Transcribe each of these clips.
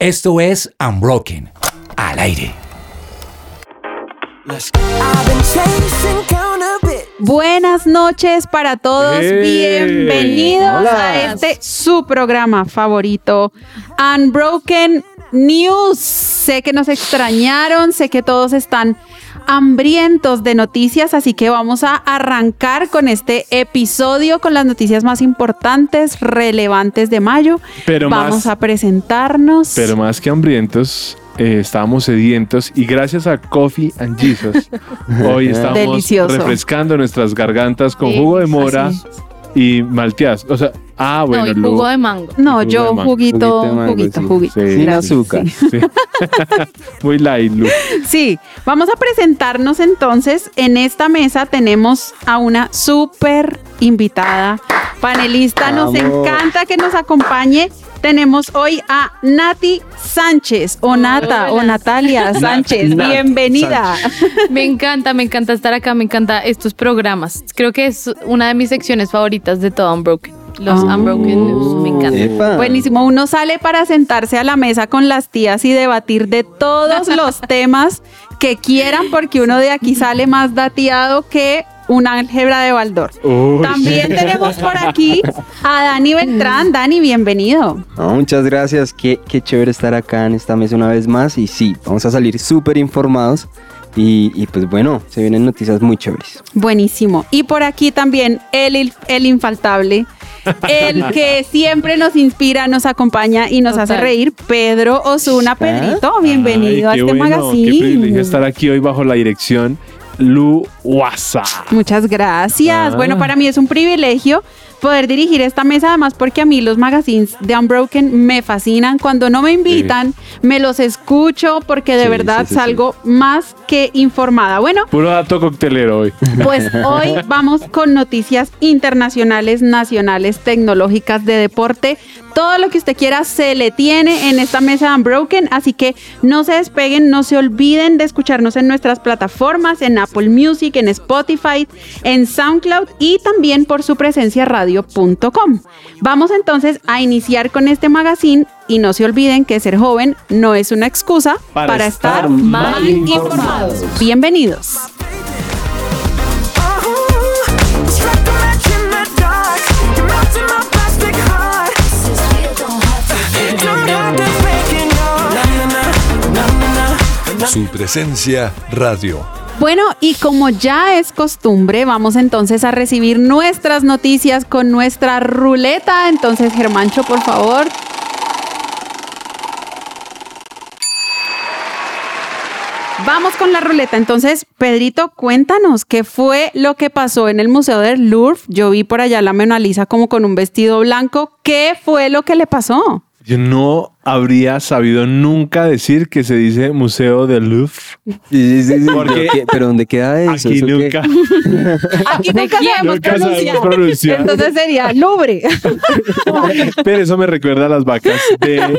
Esto es Unbroken, al aire. Buenas noches para todos, bienvenidos a este su programa favorito, Unbroken News. Sé que nos extrañaron, sé que todos están hambrientos de noticias, así que vamos a arrancar con este episodio con las noticias más importantes, relevantes de mayo. Pero vamos más- a presentarnos. Pero más que hambrientos, eh, estábamos sedientos y gracias a Coffee and Jesus, hoy estamos Delicioso. refrescando nuestras gargantas con Sí, jugo de mora y malteadas. O sea, ah, bueno, no, y luego- jugo de mango. no, jugo yo mango. juguito, Juguito mango, juguito, sí. juguito. Sí. Sin azúcar. sí. Sí. Muy light, Lu. Sí, vamos a presentarnos entonces. En esta mesa tenemos a una súper invitada panelista. Nos Vamos. encanta que nos acompañe. Tenemos hoy a Nati Sánchez, o Nata, o. Natalia Sánchez. Nat Bienvenida. Me encanta, me encanta estar acá, me encanta estos programas. Creo que es una de mis secciones favoritas de todo Unbroken. Los Ah. Unbroken News, me encanta. Epa. Buenísimo, uno sale para sentarse a la mesa con las tías y debatir de todos los temas que quieran, porque uno de aquí sale más dateado que una álgebra de Baldor. Uy. También tenemos por aquí a Dani Beltrán. Dani, bienvenido. No, muchas gracias. Qué, qué chévere estar acá en esta mesa una vez más. Y sí, vamos a salir súper informados. Y, y pues bueno, se vienen noticias muy chéveres. Buenísimo. Y por aquí también el, el infaltable, el que siempre nos inspira, nos acompaña y nos hace reír, Pedro Osuna. Pedrito, bienvenido Ay, a este bueno, Qué privilegio magazine. estar aquí hoy bajo la dirección Lu Wasa. Muchas gracias. Ah. Bueno, para mí es un privilegio poder dirigir esta mesa, además porque a mí los magazines de Unbroken me fascinan. Cuando no me invitan, me los escucho porque de Sí, verdad sí. salgo más que informada. Bueno, Puro dato coctelero hoy. pues hoy vamos con noticias internacionales, nacionales, tecnológicas, de deporte. Todo lo que usted quiera se le tiene en esta mesa de Unbroken, así que no se despeguen, no se olviden de escucharnos en nuestras plataformas, en Apple Music, en Spotify, en SoundCloud y también por su presencia radio.com. Vamos entonces a iniciar con este magazine y no se olviden que ser joven no es una excusa para, Para estar, estar mal mal informados. Bienvenidos. Su presencia radio. Bueno, y como ya es costumbre, vamos entonces a recibir nuestras noticias con nuestra ruleta. Entonces, Germancho, por favor. Vamos con la ruleta. Entonces, Pedrito, cuéntanos qué fue lo que pasó en el Museo del Louvre. Yo vi por allá la Mona Lisa como con un vestido blanco. ¿Qué fue lo que le pasó? Yo no habría sabido nunca decir que se dice Museo del Louvre. Sí, sí, sí, sí. Porque ¿Pero, qué- pero ¿dónde queda eso? Aquí ¿Eso qué? nunca, Aquí ¿De nunca sabemos nunca pronunciar. pronunciar. Entonces sería Louvre. Pero eso me recuerda a las vacas de...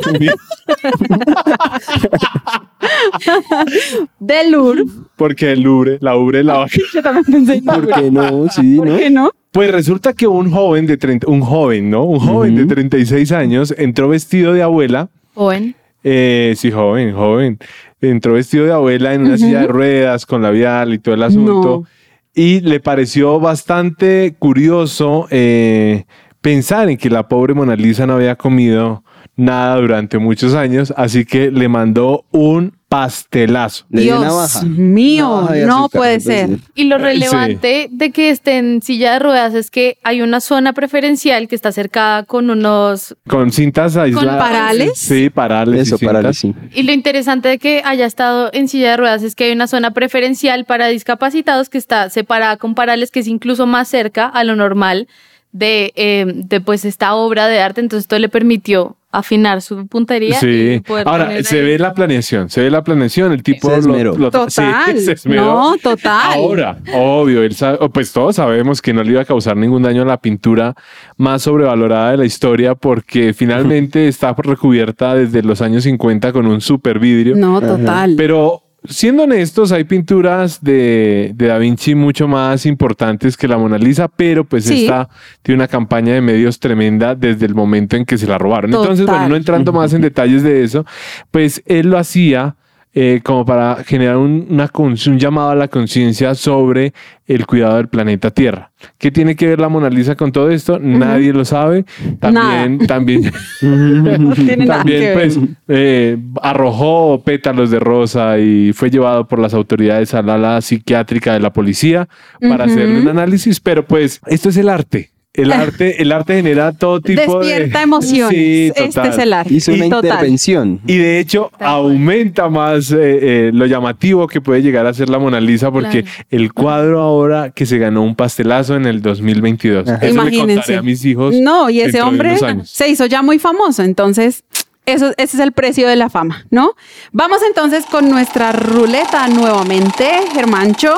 Del Louvre. Porque el Louvre, la Ubre, la vaca. Yo también pensé en ¿Por qué no? Sí, ¿Por ¿no? qué no? Pues resulta que un joven de 30, un joven, ¿no? Un joven de 36 años entró vestido de abuela. Joven. Eh, sí, joven, joven. Entró vestido de abuela en una silla de ruedas con labial y todo el asunto. No. Y le pareció bastante curioso eh, pensar en que la pobre Mona Lisa no había comido nada durante muchos años, así que le mandó un pastelazo. Dios navaja. mío, no puede pues, ser. Y lo Sí. relevante de que esté en silla de ruedas es que hay una zona preferencial que está cercada con unos... Con cintas aisladas. parales? Sí, parales. Eso, y para cintas. sí. Y lo interesante de que haya estado en silla de ruedas es que hay una zona preferencial para discapacitados que está separada con parales, que es incluso más cerca a lo normal de, eh, de pues esta obra de arte. Entonces esto le permitió afinar su puntería. y Sí. poder Ahora, se ahí. ve la planeación, se ve la planeación, el tipo Se esmeró. Total. sí, se esmeró. No, total. Ahora, obvio, él sabe- pues todos sabemos que no le iba a causar ningún daño a la pintura más sobrevalorada de la historia porque finalmente está recubierta desde los años 50 con un super vidrio. No, total. Pero siendo honestos, hay pinturas de, de Da Vinci mucho más importantes que la Mona Lisa, pero pues Sí. esta tiene una campaña de medios tremenda desde el momento en que se la robaron. Entonces, bueno, no entrando más en detalles de eso, pues él lo hacía eh, como para generar un, una un llamado a la conciencia sobre el cuidado del planeta Tierra. ¿Qué tiene que ver la Mona Lisa con todo esto? Nadie lo sabe. También, también, No tiene también pues eh, arrojó pétalos de rosa y fue llevado por las autoridades a la ala psiquiátrica de la policía para hacerle un análisis, pero pues esto es el arte. El arte, el arte genera todo tipo de... Despierta emociones. Sí, este es el arte. Hizo una Total. intervención. Y de hecho aumenta más eh, eh, lo llamativo que puede llegar a ser la Mona Lisa porque Claro. el cuadro ahora que se ganó un pastelazo en el 2022. Ajá. Eso le contaré Imagínense. a mis hijos. No, y ese hombre se hizo ya muy famoso, entonces eso, ese es el precio de la fama, ¿no? Vamos entonces con nuestra ruleta nuevamente, Germancho.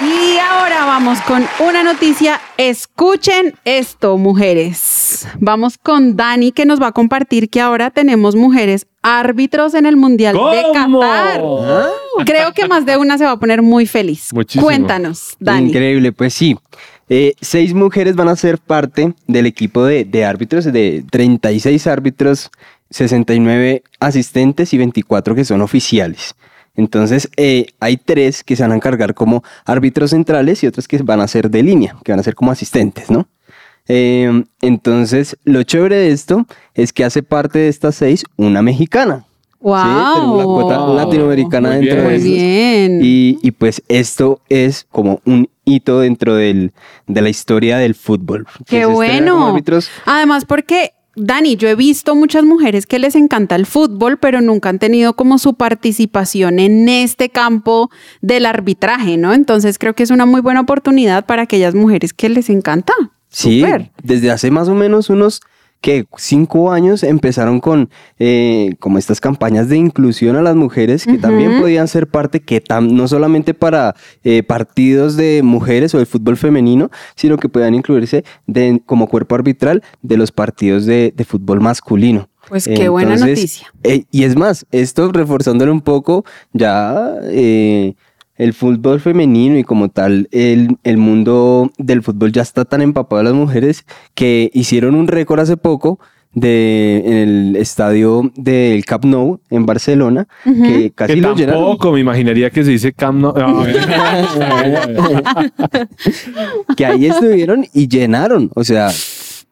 Y ahora vamos con una noticia. Escuchen esto, mujeres. Vamos con Dani que nos va a compartir que ahora tenemos mujeres árbitros en el Mundial de. Qatar. Creo que más de una se va a poner muy feliz. Muchísimo. Cuéntanos, Dani. Increíble, pues sí. Eh, seis mujeres van a ser parte del equipo de, de árbitros, de 36 árbitros, 69 asistentes y 24 que son oficiales. Entonces, eh, hay tres que se van a encargar como árbitros centrales y otros que van a ser de línea, que van a ser como asistentes, ¿no? Eh, entonces, lo chévere de esto es que hace parte de estas seis una mexicana. Wow. Sí, tenemos la cuota latinoamericana Muy dentro bien. de bien. Y, y pues esto es como un hito dentro del, de la historia del fútbol. Qué Entonces, bueno. árbitros- Además, porque, Dani, yo he visto muchas mujeres que les encanta el fútbol, pero nunca han tenido como su participación en este campo del arbitraje, ¿no? Entonces creo que es una muy buena oportunidad para aquellas mujeres que les encanta. sí, desde hace más o menos unos que cinco años empezaron con eh, como estas campañas de inclusión a las mujeres que también podían ser parte que tam- no solamente para eh, partidos de mujeres o el fútbol femenino sino que puedan incluirse de- como cuerpo arbitral de los partidos de, de fútbol masculino Pues qué buena noticia. eh, y es más, esto reforzándolo un poco, ya eh, el fútbol femenino y como tal el, el mundo del fútbol ya está tan empapado de las mujeres que hicieron un récord hace poco de, en el estadio del Camp Nou en Barcelona, que casi Que lo llenaron. tampoco me imaginaría que se dice Camp Nou. Que ahí estuvieron y llenaron, o sea,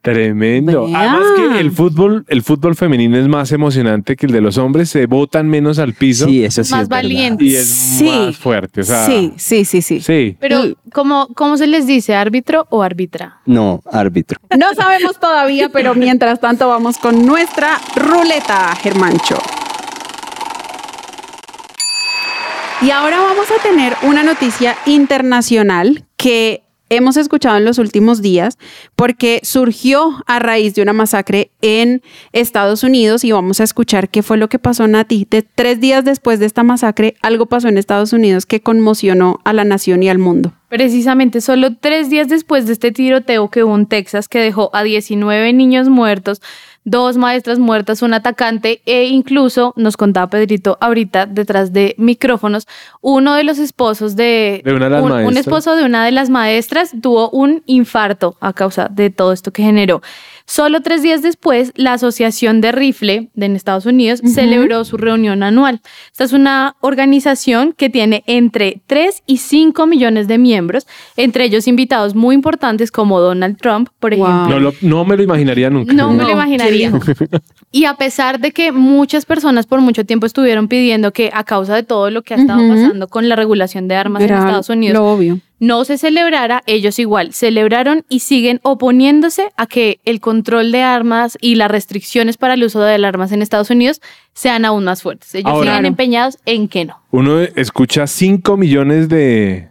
Tremendo. Además que el fútbol, el fútbol femenino es más emocionante que el de los hombres. Se botan menos al piso sí, eso sí Más es valiente. y es Sí. más fuerte. O sea, sí, sí, sí, sí. sí. Pero, ¿cómo, ¿cómo se les dice? ¿Árbitro o árbitra? No, árbitro. No sabemos todavía, pero mientras tanto vamos con nuestra ruleta, Germancho. Y ahora vamos a tener una noticia internacional que hemos escuchado en los últimos días porque surgió a raíz de una masacre en Estados Unidos y vamos a escuchar qué fue lo que pasó, Nati. De tres días después de esta masacre, algo pasó en Estados Unidos que conmocionó a la nación y al mundo. Precisamente solo tres días después de este tiroteo que hubo en Texas que dejó a 19 niños muertos, dos maestras muertas, un atacante e incluso, nos contaba Pedrito ahorita detrás de micrófonos, uno de los esposos de, De una de las un, un maestras. esposo de una de las maestras tuvo un infarto a causa de todo esto que generó. Solo tres días después, la Asociación de Rifle de en Estados Unidos celebró su reunión anual. Esta es una organización que tiene entre 3 y 5 millones de miembros, entre ellos invitados muy importantes como Donald Trump, por Wow. ejemplo. No, lo- no me lo imaginaría nunca. No me No, lo imaginaría. Y a pesar de que muchas personas por mucho tiempo estuvieron pidiendo que a causa de todo lo que ha estado pasando con la regulación de armas Era en Estados Unidos, Lo obvio. no se celebrara, ellos igual celebraron y siguen oponiéndose a que el control de armas y las restricciones para el uso de las armas en Estados Unidos sean aún más fuertes. Ellos Ahora- siguen empeñados en que no. Uno escucha 5 millones de,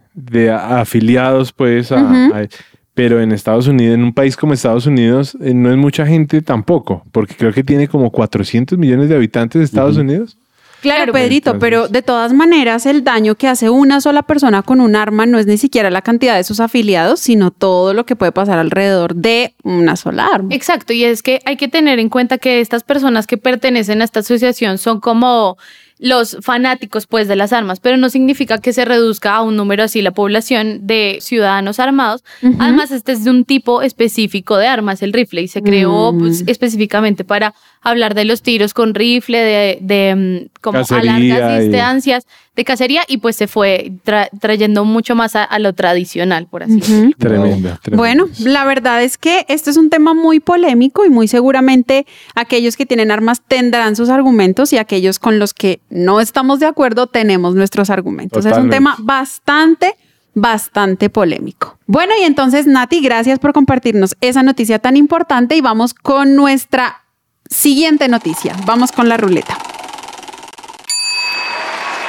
afiliados, pues, a- Ujú. a- pero en Estados Unidos, en un país como Estados Unidos, eh, no es mucha gente tampoco, porque creo que tiene como 400 millones de habitantes de Estados Unidos. Claro, Claro, Pedrito, entonces- pero de todas maneras el daño que hace una sola persona con un arma no es ni siquiera la cantidad de sus afiliados, sino todo lo que puede pasar alrededor de una sola arma. Exacto, y es que hay que tener en cuenta que estas personas que pertenecen a esta asociación son como los fanáticos pues de las armas, pero no significa que se reduzca a un número así la población de ciudadanos armados. Además, este es de un tipo específico de armas, el rifle, y se creó Mm. pues, específicamente para hablar de los tiros con rifle, de, de mm, como a largas y- distancias, de cacería, y pues se fue tra- trayendo mucho más a, a lo tradicional, por así decirlo. Tremenda. Bueno, la verdad es que este es un tema muy polémico y muy seguramente aquellos que tienen armas tendrán sus argumentos y aquellos con los que no estamos de acuerdo tenemos nuestros argumentos. Es un tema bastante, bastante polémico. Bueno, y entonces Nati, gracias por compartirnos esa noticia tan importante y vamos con nuestra siguiente noticia. Vamos con la ruleta.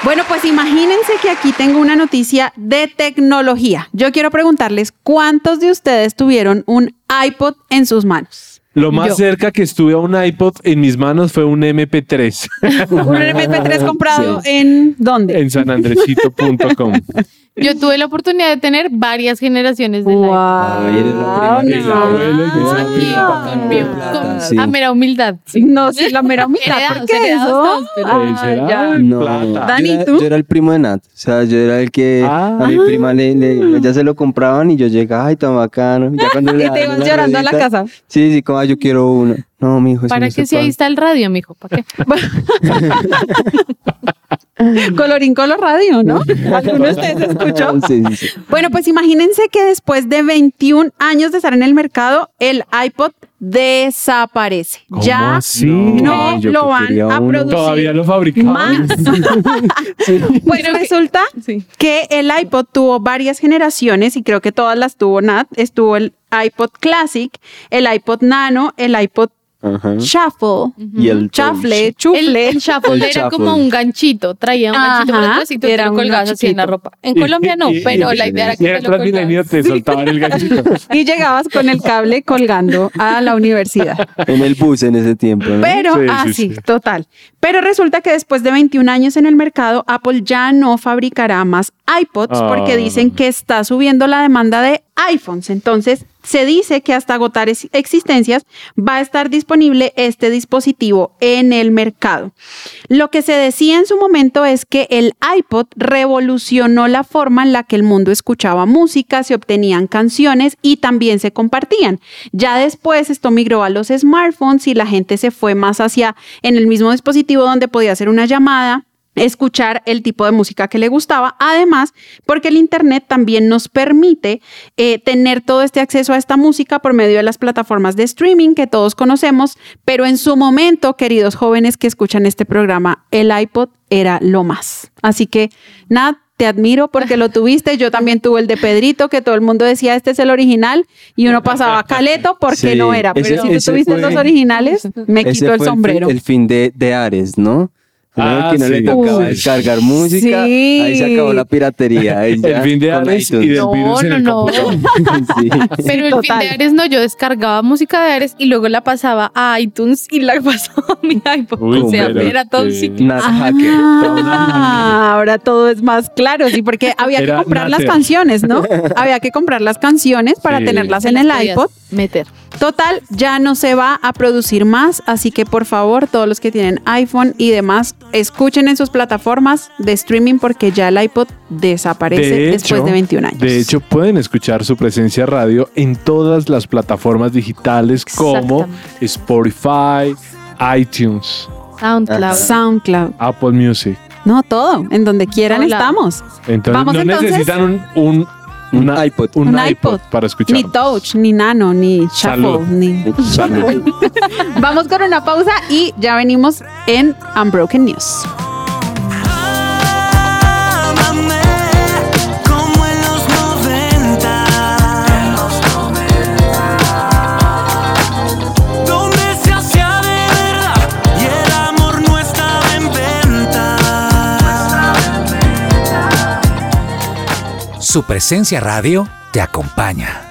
Bueno, pues imagínense que aquí tengo una noticia de tecnología. Yo quiero preguntarles cuántos de ustedes tuvieron un iPod en sus manos. Lo más Yo. cerca que estuve a un iPod en mis manos fue un MP3 Un MP3 comprado en dónde? en sanandresito.com. Yo tuve la oportunidad de tener varias generaciones de Wow, Ay, eres la Ah, con, mera humildad. sí. No, sí, la mera. Heredados, ¿Por qué eso? Ah. Dani, yo, era, ¿tú? yo era el primo de Nat. O sea, yo era el que Ah. a mi prima le, le- ya se lo compraban y yo llegaba, ay, tan bacano. Ya cuando le Y te una llorando a la casa. Sí, sí, como "Ay, yo quiero uno. No, mijo, ¿Para qué si ahí puede". está el radio, mijo? ¿Para qué? Colorín color radio, ¿no? ¿Alguno de ustedes escuchó? Sí, sí, sí. Bueno, pues imagínense que después de 21 años de estar en el mercado, el iPod desaparece. ¿Cómo ya así? no yo lo van a producir Todavía lo fabricaban. más. Pues resulta Sí. que el iPod tuvo varias generaciones y creo que todas las tuvo Nat. Estuvo el iPod Classic, el iPod Nano, el iPod Ajá. Shuffle, Y el Chafle, El, Chufle. el shuffle El era shuffle. como un ganchito, traía un ganchito por atrás y tú era te lo uno colgabas así en la ropa. En Colombia no, pero y- la idea era que te lo colgabas. te soltaban el ganchito. y llegabas con el cable colgando a la universidad. En el bus en ese tiempo. ¿no? Pero, Sí, ah, sí, sí, sí. total. Pero resulta que después de 21 años en el mercado, Apple ya no fabricará más iPods porque Ah. dicen que está subiendo la demanda de iPhones. Entonces, se dice que hasta agotar ex- existencias va a estar disponible este dispositivo en el mercado. Lo que se decía en su momento es que el iPod revolucionó la forma en la que el mundo escuchaba música, se obtenían canciones y también se compartían. Ya después esto migró a los smartphones y la gente se fue más hacia en el mismo dispositivo donde podía hacer una llamada escuchar el tipo de música que le gustaba, además porque el Internet también nos permite eh, tener todo este acceso a esta música por medio de las plataformas de streaming que todos conocemos, pero en su momento, queridos jóvenes que escuchan este programa, el iPod era lo más. Así que, Nat, te admiro porque lo tuviste, yo también tuve el de Pedrito, que todo el mundo decía, este es el original, y uno pasaba caleto porque Sí, no era, pero ese- si tú tuviste fue- los originales, me quito el sombrero. El, fin de, de Ares, ¿no? Ah, que no le sí. tocaba Uy. descargar música. Sí. Ahí se acabó la piratería. ahí ya, El fin de con Ares y iTunes. del No, virus en no, el no. computador. Sí. Pero el fin total. de Ares no, yo descargaba música de Ares y luego la pasaba a iTunes y la pasaba a mi iPod. Uy, o sea, pero era todo un qué- ciclo. Nat Hacker. Ah, ahora todo es más claro, sí, porque había que comprar las canciones, ¿no? había que comprar las canciones para Sí. tenerlas en las el podías iPod. Meter. Total, ya no se va a producir más, así que por favor, todos los que tienen iPhone y demás, escuchen en sus plataformas de streaming porque ya el iPod desaparece después de 21 años. De hecho, pueden escuchar su presencia radio en todas las plataformas digitales como. Spotify, iTunes, SoundCloud. SoundCloud, Apple Music. no todo, en donde quieran Hola. estamos. Entonces, Vamos no entonces. necesitan un, un, Un una- iPod. un Un iPod iPod. para escuchar. Ni Touch, ni Nano, ni Shuffle, Salud. ni... Salud. Vamos con una pausa y ya venimos en Unbroken News. Su presencia radio te acompaña.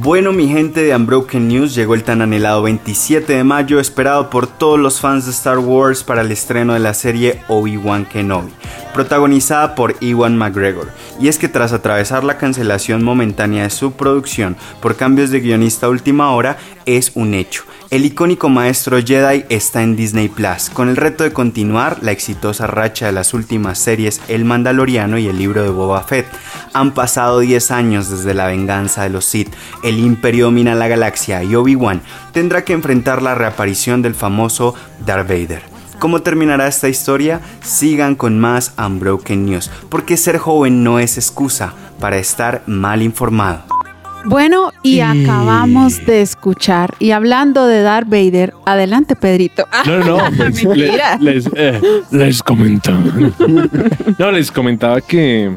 Bueno, mi gente de Unbroken News, llegó el tan anhelado 27 de mayo, esperado por todos los fans de Star Wars para el estreno de la serie Obi-Wan Kenobi. protagonizada por Ewan McGregor. Y es que tras atravesar la cancelación momentánea de su producción por cambios de guionista a última hora, es un hecho. El icónico maestro Jedi está en Disney Plus, con el reto de continuar la exitosa racha de las últimas series El Mandaloriano y el libro de Boba Fett. Han pasado 10 años desde la venganza de los Sith, el Imperio domina la galaxia y Obi-Wan tendrá que enfrentar la reaparición del famoso Darth Vader. ¿Cómo terminará esta historia? Sigan con más Unbroken News, porque ser joven no es excusa para estar mal informado. Bueno, y, acabamos de escuchar. Y hablando de Darth Vader, adelante, Pedrito. No, no, pues, le- les, eh, les comentaba. No, les comentaba que,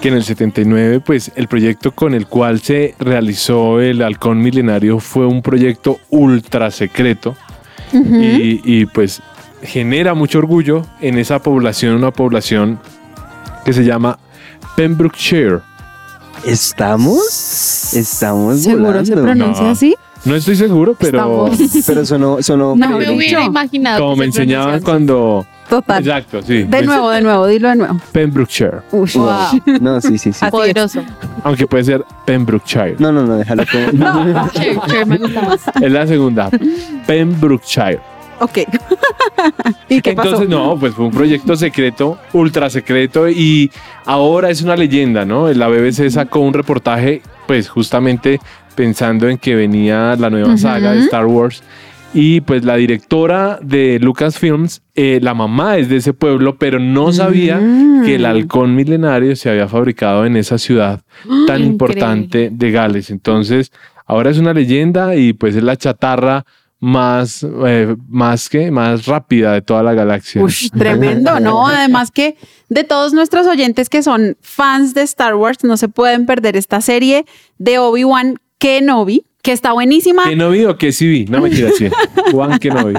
que en el 79, pues el proyecto con el cual se realizó el Halcón Milenario fue un proyecto ultra secreto y, y, pues genera mucho orgullo en esa población, una población que se llama Pembrokeshire. ¿Estamos? Estamos ¿Seguro se volando. pronuncia No. así? No estoy seguro, pero Estamos- Pero sonó, sonó No, Me hubiera imaginado. como me se enseñaban cuando... Total. Exacto, sí. De nuevo, de nuevo, dilo de nuevo. Pembrokeshire. Uy. Wow. No, sí, sí, sí. Poderoso. Aunque puede ser Pembrokeshire. No, no, no, déjalo como. Chévere, me gusta más. Es la segunda. Pembrokeshire. Ok. ¿Y qué pasó? Entonces, no, pues fue un proyecto secreto, ultra secreto, y ahora es una leyenda, ¿no? La BBC sacó un reportaje, pues justamente pensando en que venía la nueva saga de. Star Wars. Y pues la directora de Lucasfilms, eh, la mamá es de ese pueblo, pero no sabía Mm. que el halcón milenario se había fabricado en esa ciudad tan Increíble. importante de Gales. Entonces, ahora es una leyenda y pues es la chatarra más, eh, más que, más rápida de toda la galaxia. Ush, tremendo, ¿no? Además que de todos nuestros oyentes que son fans de Star Wars, no se pueden perder esta serie de Obi-Wan Kenobi, que está buenísima. Que no vi o que sí vi, no me quiero decir. Juan que no vi.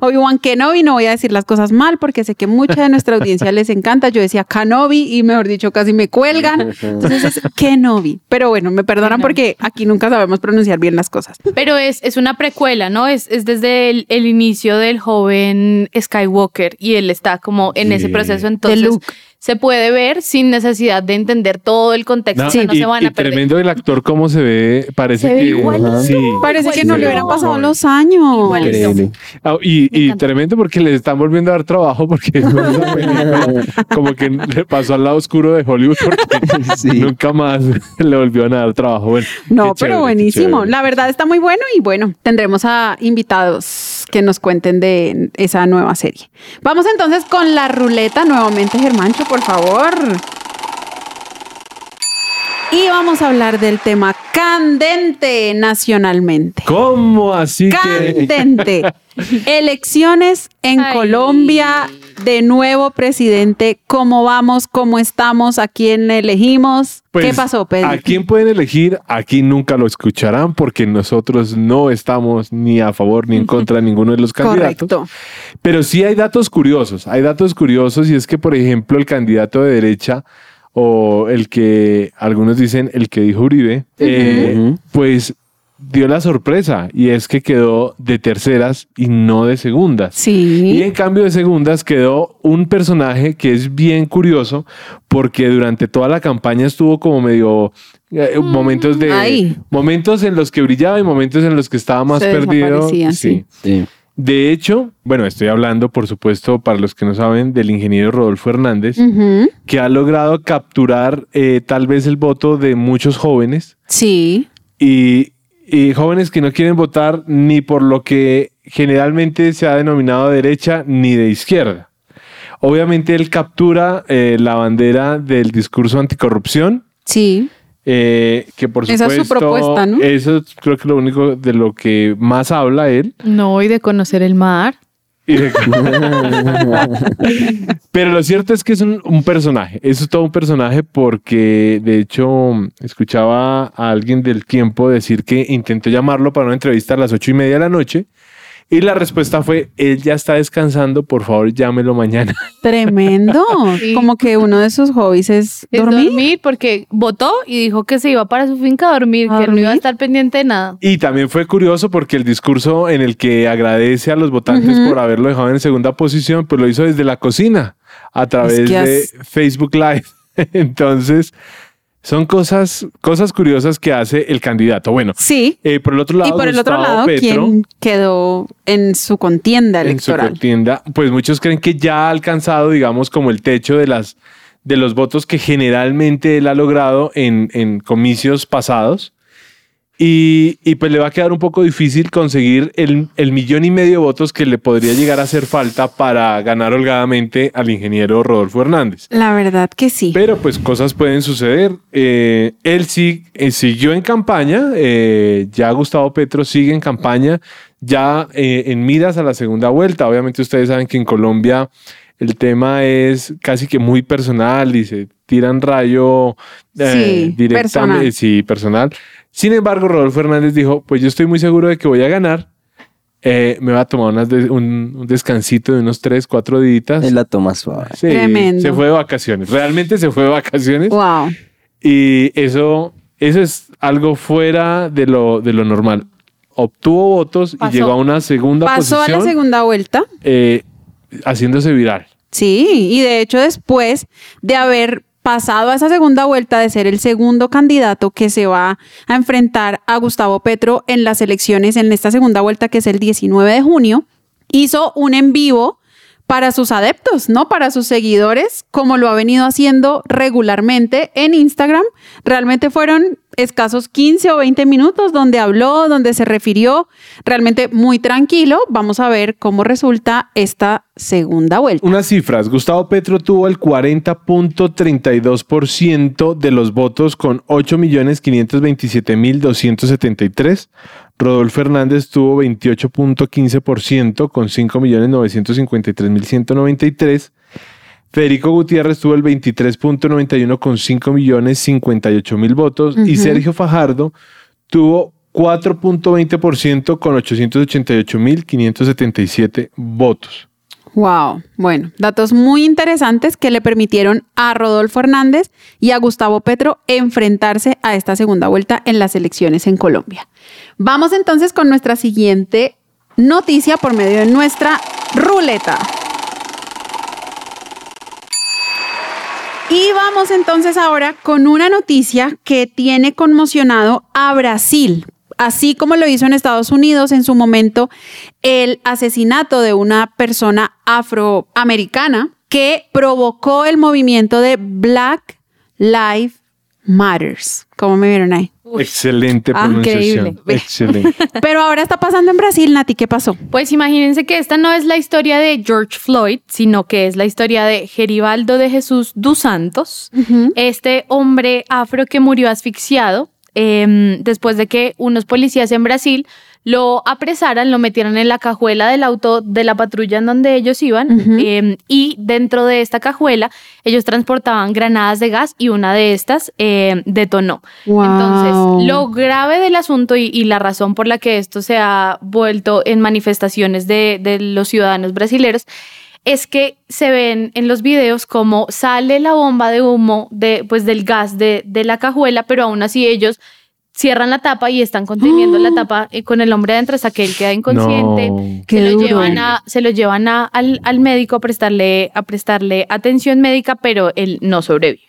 Obi-Wan Kenobi, no voy a decir las cosas mal porque sé que mucha de nuestra audiencia les encanta. Yo decía Kenobi y mejor dicho casi me cuelgan. Entonces es Kenobi. Pero bueno, me perdonan porque aquí nunca sabemos pronunciar bien las cosas. Pero es, es una precuela, ¿no? Es, es desde el, el inicio del joven Skywalker y él está como en ese Sí. proceso. Entonces. Se puede ver sin necesidad de entender todo el contexto. No, o sea, no y, se van y a perder. tremendo el actor cómo se ve, parece Se ve que igualito. sí. Parece que no le hubieran pasado los años. Ah, y, y tremendo porque le están volviendo a dar trabajo porque como que le pasó al lado oscuro de Hollywood porque Sí. nunca más le volvieron a dar trabajo. Bueno, No, chévere, pero buenísimo. La verdad está muy bueno y bueno, tendremos a invitados que nos cuenten de esa nueva serie. Vamos entonces con la ruleta nuevamente, Germancho, por favor. Y vamos a hablar del tema candente nacionalmente. ¿Cómo así que? Candente. Elecciones en Ay. Colombia, de nuevo presidente. ¿Cómo vamos? ¿Cómo estamos? ¿A quién elegimos? ¿Qué Pues, pasó, Pedro? ¿A quién pueden elegir? Aquí nunca lo escucharán porque nosotros no estamos ni a favor ni en contra de ninguno de los candidatos. Correcto. Pero sí hay datos curiosos. Hay datos curiosos y es que, por ejemplo, el candidato de derecha o el que algunos dicen el que dijo Uribe, eh, pues dio la sorpresa y es que quedó de terceras y no de segundas. Sí. Y en cambio de segundas quedó un personaje que es bien curioso porque durante toda la campaña estuvo como medio eh, momentos de ahí. momentos en los que brillaba y momentos en los que estaba más Se perdido. sí. Sí. De hecho, bueno, estoy hablando, por supuesto, para los que no saben, del ingeniero Rodolfo Hernández, que ha logrado capturar eh, tal vez el voto de muchos jóvenes Sí. y, y jóvenes que no quieren votar ni por lo que generalmente se ha denominado derecha ni de izquierda. Obviamente él captura eh, la bandera del discurso anticorrupción, Sí. Eh, que por Esa supuesto... es su propuesta, ¿no? Eso es, creo que es lo único de lo que más habla él. No, y de conocer el mar. Y de- Pero lo cierto es que es un, un personaje, eso es todo un personaje porque de hecho escuchaba a alguien del tiempo decir que intentó llamarlo para una entrevista a las ocho y media de la noche y la respuesta fue, él ya está descansando, por favor llámelo mañana. Tremendo. Sí. Como que uno de sus hobbies es, Es dormir. dormir. porque votó y dijo que se iba para su finca a dormir, ¿A que él no iba a dormir? estar pendiente de nada. Y también fue curioso porque el discurso en el que agradece a los votantes por haberlo dejado en segunda posición, pues lo hizo desde la cocina, a través Es que de Facebook Live. Entonces, son cosas, cosas curiosas que hace el candidato. Bueno, Sí. eh, por el otro lado, Y por el otro lado, Petro, ¿quién quedó en su contienda en su electoral? contienda, pues muchos creen que ya ha alcanzado, digamos, como el techo de las de los votos que generalmente él ha logrado en, en comicios pasados. Y, y pues le va a quedar un poco difícil conseguir el, el millón y medio de votos que le podría llegar a hacer falta para ganar holgadamente al ingeniero Rodolfo Hernández. La verdad que sí. Pero pues cosas pueden suceder. Eh, él sí, eh, siguió en campaña, eh, ya Gustavo Petro sigue en campaña, ya eh, en miras a la segunda vuelta. Obviamente ustedes saben que en Colombia el tema es casi que muy personal y se tiran rayo Sí, directamente. personal. Sí, personal. Sin embargo, Rodolfo Hernández dijo, pues yo estoy muy seguro de que voy a ganar. Eh, me va a tomar unas de- un, un descansito de unos tres, cuatro días. Él la toma suave. Sí, Tremendo. se fue de vacaciones. Realmente se fue de vacaciones. Wow. Y eso, eso es algo fuera de lo, de lo normal. Obtuvo votos Pasó. y llegó a una segunda Pasó a posición la segunda vuelta. eh, haciéndose viral. Sí, y de hecho después de haber pasado a esa segunda vuelta de ser el segundo candidato que se va a enfrentar a Gustavo Petro en las elecciones en esta segunda vuelta que es el 19 de junio, hizo un en vivo para sus adeptos, ¿no? Para sus seguidores, como lo ha venido haciendo regularmente en Instagram. Realmente fueron escasos 15 o 20 minutos donde habló, donde se refirió, realmente muy tranquilo. Vamos a ver cómo resulta esta segunda vuelta. Unas cifras. Gustavo Petro tuvo el 40.32% de los votos con 8.527.273. Rodolfo Hernández tuvo 28.15% con 5.953.193. Federico Gutiérrez tuvo el 23.91 con 5.058.000 votos y. Sergio Fajardo tuvo 4.20% con 888.577 votos. Wow, bueno, datos muy interesantes que le permitieron a Rodolfo Hernández y a Gustavo Petro enfrentarse a esta segunda vuelta en las elecciones en Colombia. Vamos entonces con nuestra siguiente noticia por medio de nuestra ruleta. Y vamos entonces ahora con una noticia que tiene conmocionado a Brasil. Así como lo hizo en Estados Unidos en su momento el asesinato de una persona afroamericana que provocó el movimiento de Black Lives Matters. ¿Cómo me vieron ahí? Excelente Ah, pronunciación. increíble. Excelente. Pero ahora está pasando en Brasil, Nati, ¿qué pasó? Pues imagínense que esta no es la historia de George Floyd, sino que es la historia de Geribaldo de Jesús dos Santos, este hombre afro que murió asfixiado em, después de que unos policías en Brasil lo apresaran, lo metieran en la cajuela del auto de la patrulla en donde ellos iban em, y dentro de esta cajuela ellos transportaban granadas de gas y una de estas em, detonó. Wow. Entonces, lo grave del asunto y, y la razón por la que esto se ha vuelto en manifestaciones de, de los ciudadanos brasileños es que se ven en los videos cómo sale la bomba de humo de, pues, del gas de, de la cajuela, pero aún así ellos cierran la tapa y están conteniendo la tapa eh, con el hombre adentro hasta que él queda inconsciente. No. Se lo llevan, a, se lo llevan a- al, al médico a prestarle, a prestarle atención médica, pero él no sobrevive.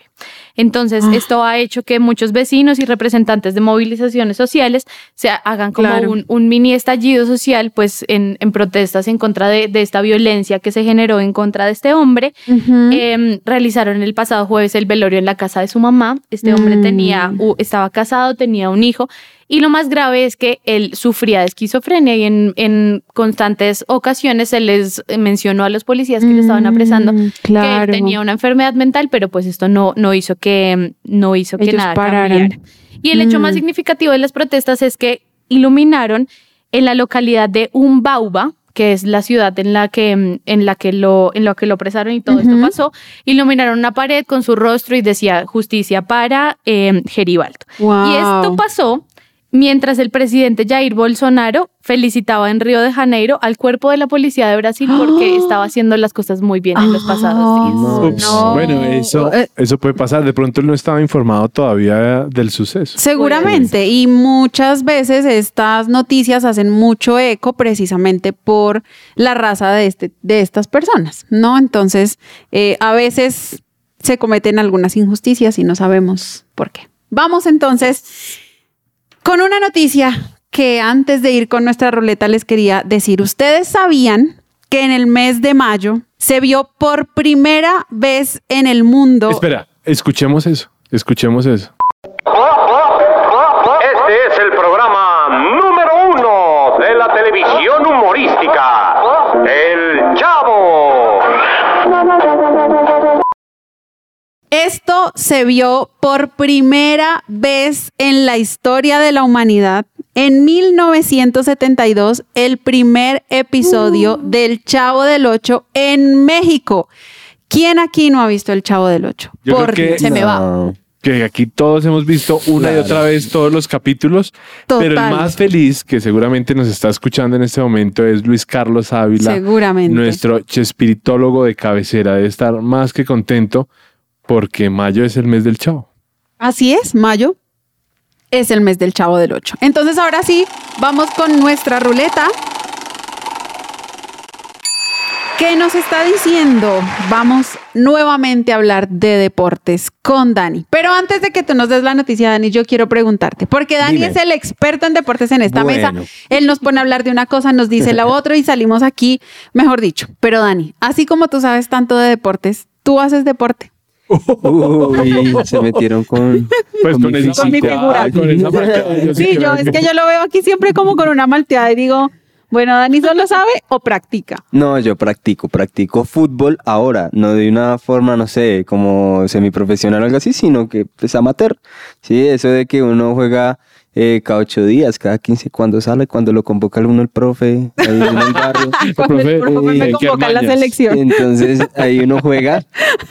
Entonces, Ah. esto ha hecho que muchos vecinos y representantes de movilizaciones sociales se hagan como Claro. un, un mini estallido social, pues en, en protestas en contra de, de esta violencia que se generó en contra de este hombre. Ujú. Em, realizaron el pasado jueves el velorio en la casa de su mamá. Este hombre Mm. tenía, estaba casado, tenía un hijo. Y lo más grave es que él sufría de esquizofrenia y en, en constantes ocasiones se les mencionó a los policías que le estaban apresando Mm, que claro. él tenía una enfermedad mental, pero pues esto no, no hizo que, no hizo que nada pararan. cambiara. Y el hecho Mm. más significativo de las protestas es que iluminaron en la localidad de Umbauba, que es la ciudad en la que, mm, en la que, lo, en la que lo apresaron y todo esto pasó, iluminaron una pared con su rostro y decía justicia para eh, Geribaldo. Wow. Y esto pasó mientras el presidente Jair Bolsonaro felicitaba en Río de Janeiro al cuerpo de la policía de Brasil porque estaba haciendo las cosas muy bien en los pasados días. No, Ups, no. Bueno, eso, Eh. eso puede pasar. De pronto él no estaba informado todavía del suceso. Seguramente, y muchas veces estas noticias hacen mucho eco precisamente por la raza de, este, de estas personas, ¿no? Entonces, eh, a veces se cometen algunas injusticias y no sabemos por qué. Vamos entonces con una noticia que antes de ir con nuestra ruleta les quería decir. Ustedes sabían que en el mes de mayo se vio por primera vez en el mundo. Espera, escuchemos eso. Escuchemos eso. Este es el programa número uno de la televisión humorística, El Chavo. Esto se vio por primera vez en la historia de la humanidad. En 1972, el primer episodio del Chavo del Ocho en México. ¿Quién aquí no ha visto el Chavo del Ocho? Yo creo Por que- Dios. Se me va. Que aquí todos hemos visto una y otra vez todos los capítulos, Total. pero el más feliz que seguramente nos está escuchando en este momento es Luis Carlos Ávila, Seguramente. nuestro chespiritólogo de cabecera. Debe estar más que contento porque mayo es el mes del chavo. Así es, mayo es el mes del Chavo del Ocho. Entonces ahora sí, vamos con nuestra ruleta. ¿Qué nos está diciendo? Vamos nuevamente a hablar de deportes con Dani. Pero antes de que tú nos des la noticia, Dani, yo quiero preguntarte, porque Dani Dime. es el experto en deportes en esta Bueno. mesa. Él nos pone a hablar de una cosa, nos dice la otra y salimos aquí, mejor dicho. Pero Dani, así como tú sabes tanto de deportes, tú haces deporte. Uy, se metieron con. Pues con con, mi esa figura. con esa malteada, yo sí Sí, yo es que yo lo veo aquí siempre como con una malteada y digo, bueno, Dani solo sabe o practica. No, yo practico, practico fútbol ahora, no de una forma, no sé, como semiprofesional o algo así, sino que pues amateur. Sí, eso de que uno juega eh, cada ocho días, cada 15, cuando sale, cuando lo convoca uno el profe, ahí en el barrio. Cuando el profe, profe me eh, convoca a la Germañas. selección. Entonces ahí uno juega,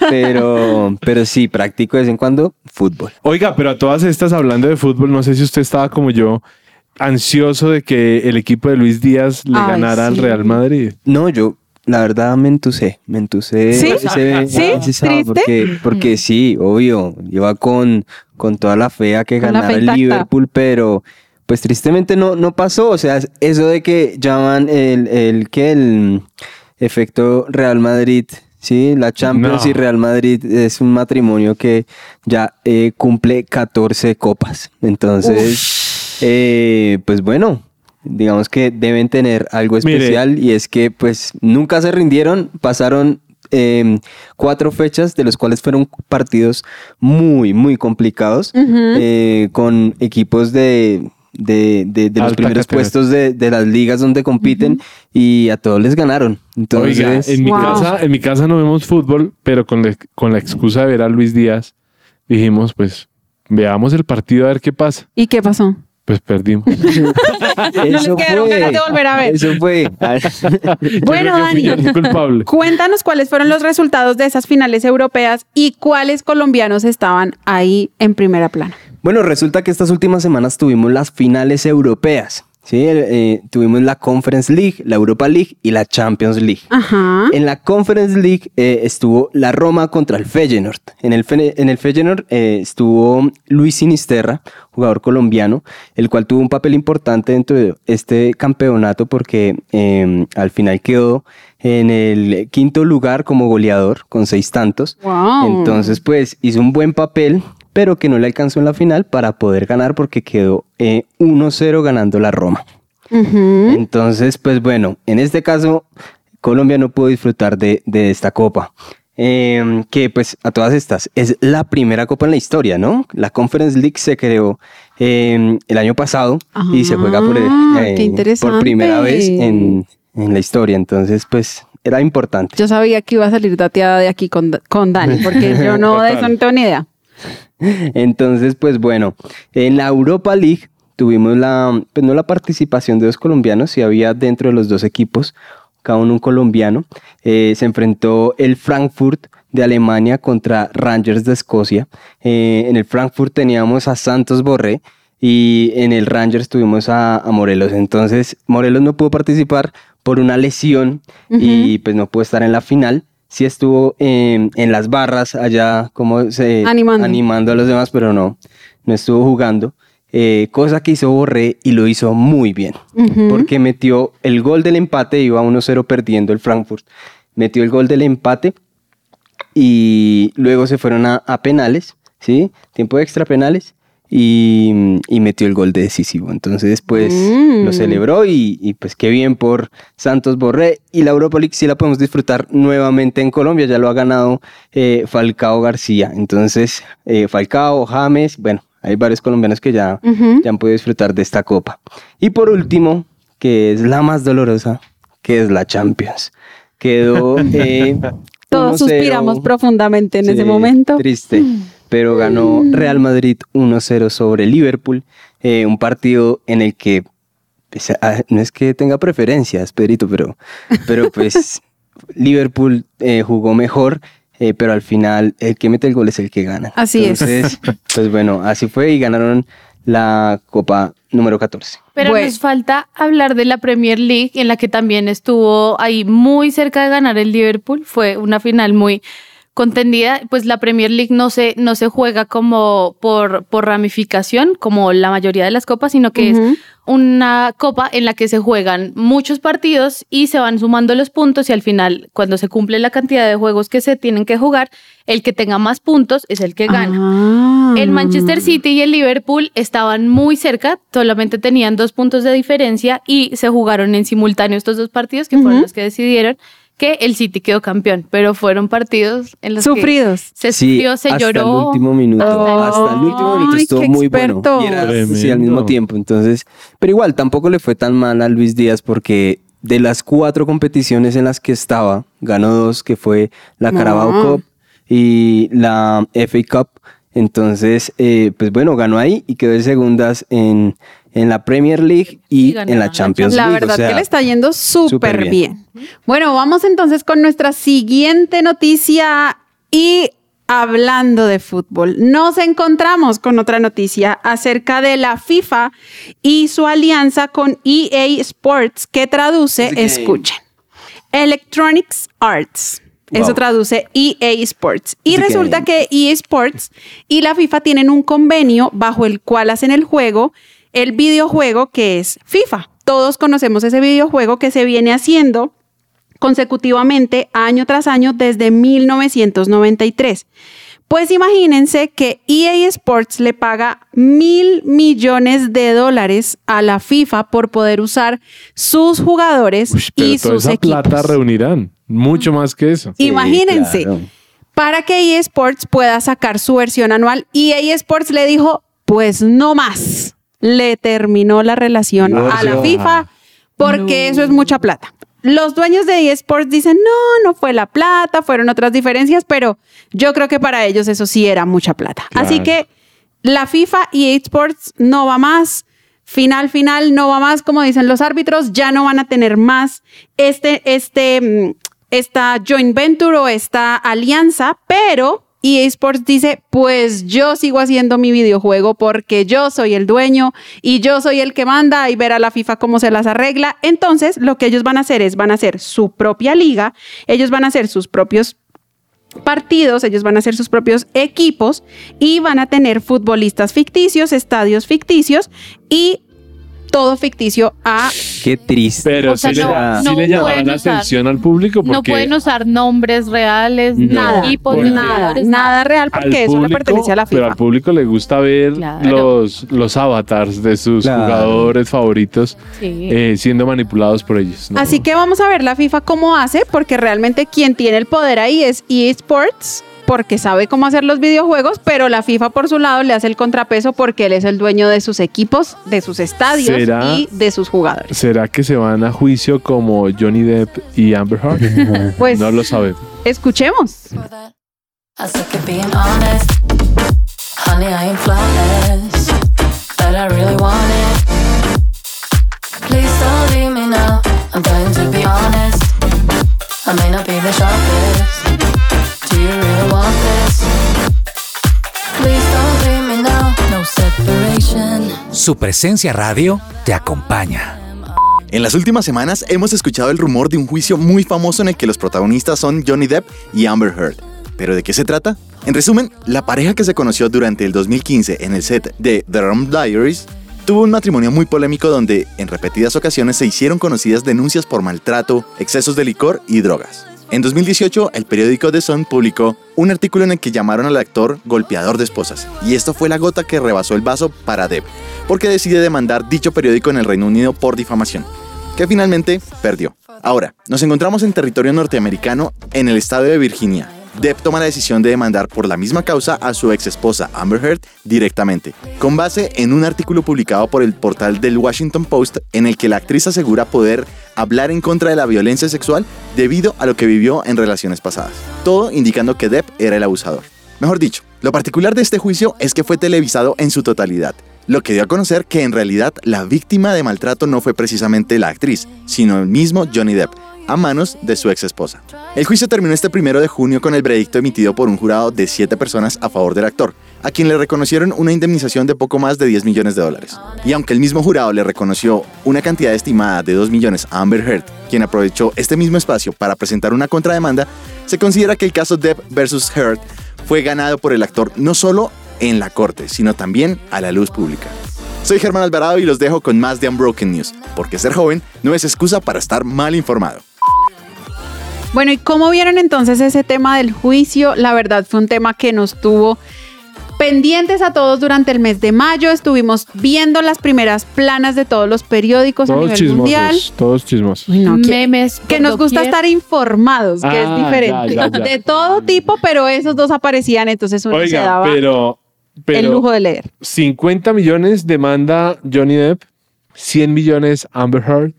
pero, pero sí, practico de vez en cuando fútbol. Oiga, pero a todas estas, hablando de fútbol, no sé si usted estaba como yo, ansioso de que el equipo de Luis Díaz le Ay, ganara al. Real Madrid. No, yo la verdad me entusé, me entusé ¿Sí? ese, ¿Sí? ese ¿Triste? porque, porque sí, obvio, iba con, con toda la fe a que Con ganara el. Liverpool, pero pues tristemente no, no pasó, o sea, eso de que llaman el, el que el efecto Real Madrid, sí, la Champions No. y Real Madrid es un matrimonio que ya eh, cumple 14 copas, entonces, eh, pues bueno. Digamos que deben tener algo Mire. especial y es que pues nunca se rindieron, pasaron eh, cuatro fechas de los cuales fueron partidos muy, muy complicados eh, con equipos de, de, de- de los primeros categoría. puestos de, de las ligas donde compiten y a todos les ganaron. Entonces, Oiga, en mi, Wow. casa, en mi casa no vemos fútbol, pero con la, con la excusa de ver a Luis Díaz, dijimos, pues, veamos el partido a ver qué pasa. ¿Y qué pasó? Pues perdimos. No les quedaron ganas de volver a ver. Eso fue. Bueno, que fui Dani. culpable. Cuéntanos cuáles fueron los resultados de esas finales europeas y cuáles colombianos estaban ahí en primera plana. Bueno, resulta que estas últimas semanas tuvimos las finales europeas. ¿Sí? Eh, tuvimos la Conference League, la Europa League y la Champions League. Ajá. En la Conference League eh, estuvo la Roma contra el Feyenoord. En el, Fe- en el Feyenoord eh, estuvo Luis Sinisterra, jugador colombiano, el cual tuvo un papel importante dentro de este campeonato porque eh, al final quedó en el quinto lugar como goleador con seis tantos. Wow. Entonces, pues hizo un buen papel, pero que no le alcanzó en la final para poder ganar porque quedó eh, 1-0 ganando la Roma. Ujú. Entonces, pues bueno, en este caso, Colombia no pudo disfrutar de, de esta copa. Eh, que pues a todas estas es la primera copa en la historia, ¿no? La Conference League se creó eh, el año pasado y se juega por, eh, Ah, qué por primera vez en, en la historia. Entonces, pues era importante. Yo sabía que iba a salir dateada de aquí con, con Dani, porque yo no de eso no tengo ni idea. Entonces, pues bueno, en la Europa League tuvimos la, pues no la participación de dos colombianos, si había dentro de los dos equipos, cada uno un colombiano. Eh, se enfrentó el Frankfurt de Alemania contra Rangers de Escocia. Eh, en el Frankfurt teníamos a Santos Borré, y en el Rangers tuvimos a, a Morelos. Entonces, Morelos no pudo participar por una lesión y pues no pudo estar en la final. Sí estuvo en, en las barras allá como se Animando. animando a los demás, pero no, no estuvo jugando. Eh, cosa que hizo Borré y lo hizo muy bien, porque metió el gol del empate, iba 1-0 perdiendo el Frankfurt, metió el gol del empate y luego se fueron a, a penales, ¿sí? Tiempo extra penales y, y metió el gol decisivo. Entonces, pues Mm. lo celebró y, y, pues qué bien por Santos Borré. Y la Europa League sí la podemos disfrutar nuevamente en Colombia, ya lo ha ganado eh, Falcao García. Entonces, eh, Falcao, James, bueno, hay varios colombianos que ya, Ujú. ya han podido disfrutar de esta copa. Y por último, que es la más dolorosa, que es la Champions. Quedó... eh, Todos 1-0. suspiramos profundamente en Sí, ese momento. Triste. Pero ganó Real Madrid 1-0 sobre Liverpool. eh, un partido en el que pues, ah, no es que tenga preferencias, Pedrito, pero, pero pues Liverpool eh, jugó mejor. eh, pero al final el que mete el gol es el que gana. Así es. Entonces, Pues bueno, así fue y ganaron la Copa número 14. Pero Bueno. nos falta hablar de la Premier League, en la que también estuvo ahí muy cerca de ganar el Liverpool. Fue una final muy contendida. Pues la Premier League no se, no se juega como por, por ramificación, como la mayoría de las copas, sino que es una copa en la que se juegan muchos partidos y se van sumando los puntos y al final, cuando se cumple la cantidad de juegos que se tienen que jugar, el que tenga más puntos es el que gana. Ah. El Manchester City y el Liverpool estaban muy cerca, solamente tenían dos puntos de diferencia y se jugaron en simultáneo estos dos partidos que fueron los que decidieron que el City quedó campeón, pero fueron partidos en los Sufridos. que se sufrió, se hasta lloró. el último minuto. Hasta el último minuto estuvo qué muy bueno. Y era sí, al mismo tiempo. Entonces, pero igual tampoco le fue tan mal a Luis Díaz porque de las cuatro competiciones en las que estaba, ganó dos, que fue la No. Carabao Cup y la FA Cup. Entonces, eh, pues bueno, ganó ahí y quedó de segundas en, en la Premier League y en la la Champions La League. o verdad sea, que le está yendo súper bien. bien. Bueno, vamos entonces con nuestra siguiente noticia y hablando de fútbol, nos encontramos con otra noticia acerca de la FIFA y su alianza con EA Sports que traduce, escuchen, Electronics Arts. Eso traduce EA Sports. Y The resulta game. que EA Sports y la FIFA tienen un convenio bajo el cual hacen el juego, el videojuego que es FIFA. Todos conocemos ese videojuego que se viene haciendo consecutivamente año tras año desde 1993. Pues imagínense que EA Sports le paga mil millones de dólares a la FIFA por poder usar sus jugadores Ush, pero y toda sus esa equipos. plata reunirán. Mucho más que eso. Sí, Imagínense. claro. Para que EA Sports pueda sacar su versión anual, y EA Sports le dijo, pues no más. Le terminó la relación a la. FIFA porque eso es mucha plata. Los dueños de EA Sports dicen, no, no fue la plata, fueron otras diferencias, pero yo creo que para ellos eso sí era mucha plata. Así que la FIFA y EA Sports no va más. Final, final, no va más, como dicen los árbitros, ya no van a tener más este, este, mm, esta joint venture o esta alianza, pero EA Sports dice, pues yo sigo haciendo mi videojuego porque yo soy el dueño y yo soy el que manda y ver a la FIFA cómo se las arregla. Entonces, lo que ellos van a hacer es, van a hacer su propia liga, ellos van a hacer sus propios partidos, ellos van a hacer sus propios equipos y van a tener futbolistas ficticios, estadios ficticios y todo ficticio a Qué triste. Pero O sea, sí, no- le, sí no le llamarán pueden la usar- atención al público porque No pueden usar nombres reales, ni nada, nada, real al porque eso le pertenece a la Pero FIFA. al público le gusta ver Claro. los, los avatars de sus Claro. jugadores favoritos Sí. eh, siendo manipulados por ellos. ¿no? Así que vamos a ver la FIFA cómo hace, porque realmente quien tiene el poder ahí es EA Sports, porque sabe cómo hacer los videojuegos, pero la FIFA por su lado le hace el contrapeso porque él es el dueño de sus equipos, de sus estadios ¿Será? y de sus jugadores. ¿Será que se van a juicio como Johnny Depp y Amber Heard? Pues no lo sabemos. escuchemos. I may not be the sharpest. Do you really want this? Please don't leave me now. No separation. Su presencia radio te acompaña. En las últimas semanas hemos escuchado el rumor de un juicio muy famoso en el que los protagonistas son Johnny Depp y Amber Heard. ¿Pero de qué se trata? En resumen, la pareja que se conoció durante el 2015 en el set de The Rum Diaries tuvo un matrimonio muy polémico donde en repetidas ocasiones se hicieron conocidas denuncias por maltrato, excesos de licor y drogas. En 2018, el periódico The Sun publicó un artículo en el que llamaron al actor golpeador de esposas, y esto fue la gota que rebasó el vaso para Depp, porque decide demandar dicho periódico en el Reino Unido por difamación, que finalmente perdió. Ahora, nos encontramos en territorio norteamericano en el estado de Virginia. Depp toma la decisión de demandar por la misma causa a su ex esposa Amber Heard directamente, con base en un artículo publicado por el portal del Washington Post en el que la actriz asegura poder hablar en contra de la violencia sexual debido a lo que vivió en relaciones pasadas. Todo indicando que Depp era el abusador. Mejor dicho, lo particular de este juicio es que fue televisado en su totalidad, lo que dio a conocer que en realidad la víctima de maltrato no fue precisamente la actriz, sino el mismo Johnny Depp, a manos de su ex esposa. El juicio terminó este primero de junio con el veredicto emitido por un jurado de siete personas a favor del actor, a quien le reconocieron una indemnización de poco más de 10 millones de dólares. Y aunque el mismo jurado le reconoció una cantidad estimada de 2 millones a Amber Heard, quien aprovechó este mismo espacio para presentar una contrademanda, se considera que el caso Depp versus Heard fue ganado por el actor no solo en la corte, sino también a la luz pública. Soy Germán Alvarado y los dejo con más de Unbroken News, porque ser joven no es excusa para estar mal informado. Bueno, ¿y cómo vieron entonces ese tema del juicio? La verdad fue un tema que nos tuvo pendientes a todos durante el mes de mayo. Estuvimos viendo las primeras planas de todos los periódicos a Todos nivel chismosos, mundial. todos chismosos. Uy, no, que, Memes. que nos gusta estar informados, que es Ah, diferente. ya, ya, ya. De todo tipo, pero esos dos aparecían, entonces uno se Oiga, daba pero, pero el lujo de leer. 50 millones demanda Johnny Depp, 100 millones Amber Heard.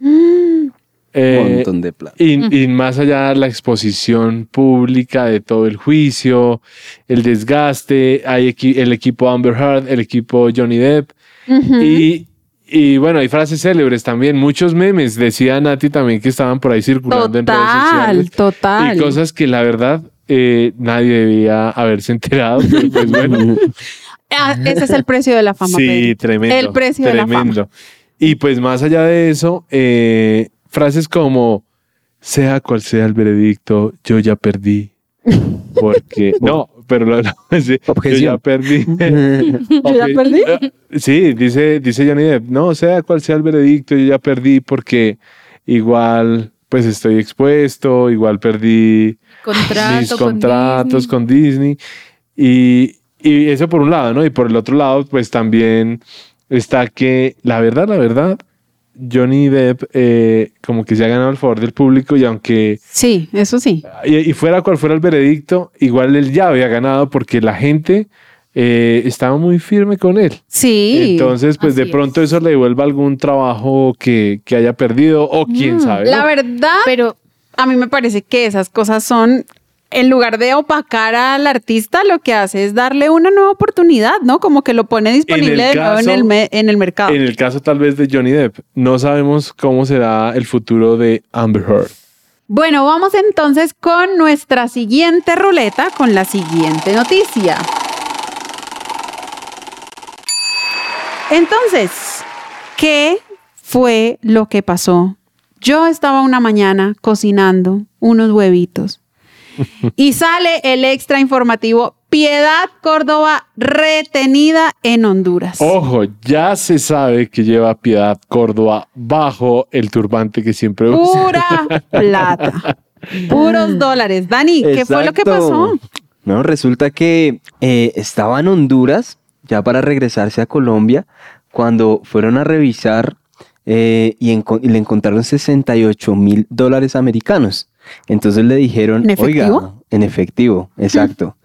Eh, Un montón de plata. y, y más allá la exposición pública de todo el juicio, el desgaste, hay equi- el equipo Amber Heard, el equipo Johnny Depp. Y, y bueno, hay frases célebres también, muchos memes, decía Nati también que estaban por ahí circulando en redes Total, sociales. total. Y cosas que la verdad eh, nadie debía haberse enterado, pero pues bueno. Ah, ese es el precio de la fama. Sí, Pedro. tremendo. El precio de la tremendo. fama. Y pues más allá de eso, eh, frases como, sea cual sea el veredicto, yo ya perdí. Porque, no, pero lo- lo- sí, yo ya perdí. ¿Yo ya perdí? Eh, Sí, dice, dice Johnny Depp, no, sea cual sea el veredicto, yo ya perdí porque igual pues estoy expuesto, igual perdí Contrato mis con contratos Disney. con Disney. Y, y eso por un lado, ¿no? Y por el otro lado, pues también está que la verdad, la verdad, Johnny Depp eh, como que se ha ganado el favor del público y aunque Sí, eso sí. y, y fuera cual fuera el veredicto, igual él ya había ganado porque la gente eh, estaba muy firme con él. Sí. Entonces, pues de pronto eso le devuelva algún trabajo que, que haya perdido o quién sabe. ¿no? La verdad, Pero a mí me parece que esas cosas son, en lugar de opacar al artista, lo que hace es darle una nueva oportunidad, ¿no? Como que lo pone disponible de nuevo en el, me- en el mercado. En el caso tal vez de Johnny Depp, no sabemos cómo será el futuro de Amber Heard. Bueno, vamos entonces con nuestra siguiente ruleta, con la siguiente noticia. Entonces, ¿qué fue lo que pasó? Yo estaba una mañana cocinando unos huevitos y sale el extra informativo Piedad Córdoba retenida en Honduras. Ojo, ya se sabe que lleva Piedad Córdoba bajo el turbante que siempre usa. Pura plata. Puros dólares. Dani, ¿qué fue lo que pasó? No, resulta que eh, estaba en Honduras ya para regresarse a Colombia cuando fueron a revisar eh, y, enco- y le encontraron 68 mil dólares americanos. Entonces le dijeron, ¿En efectivo? oiga, en efectivo, exacto.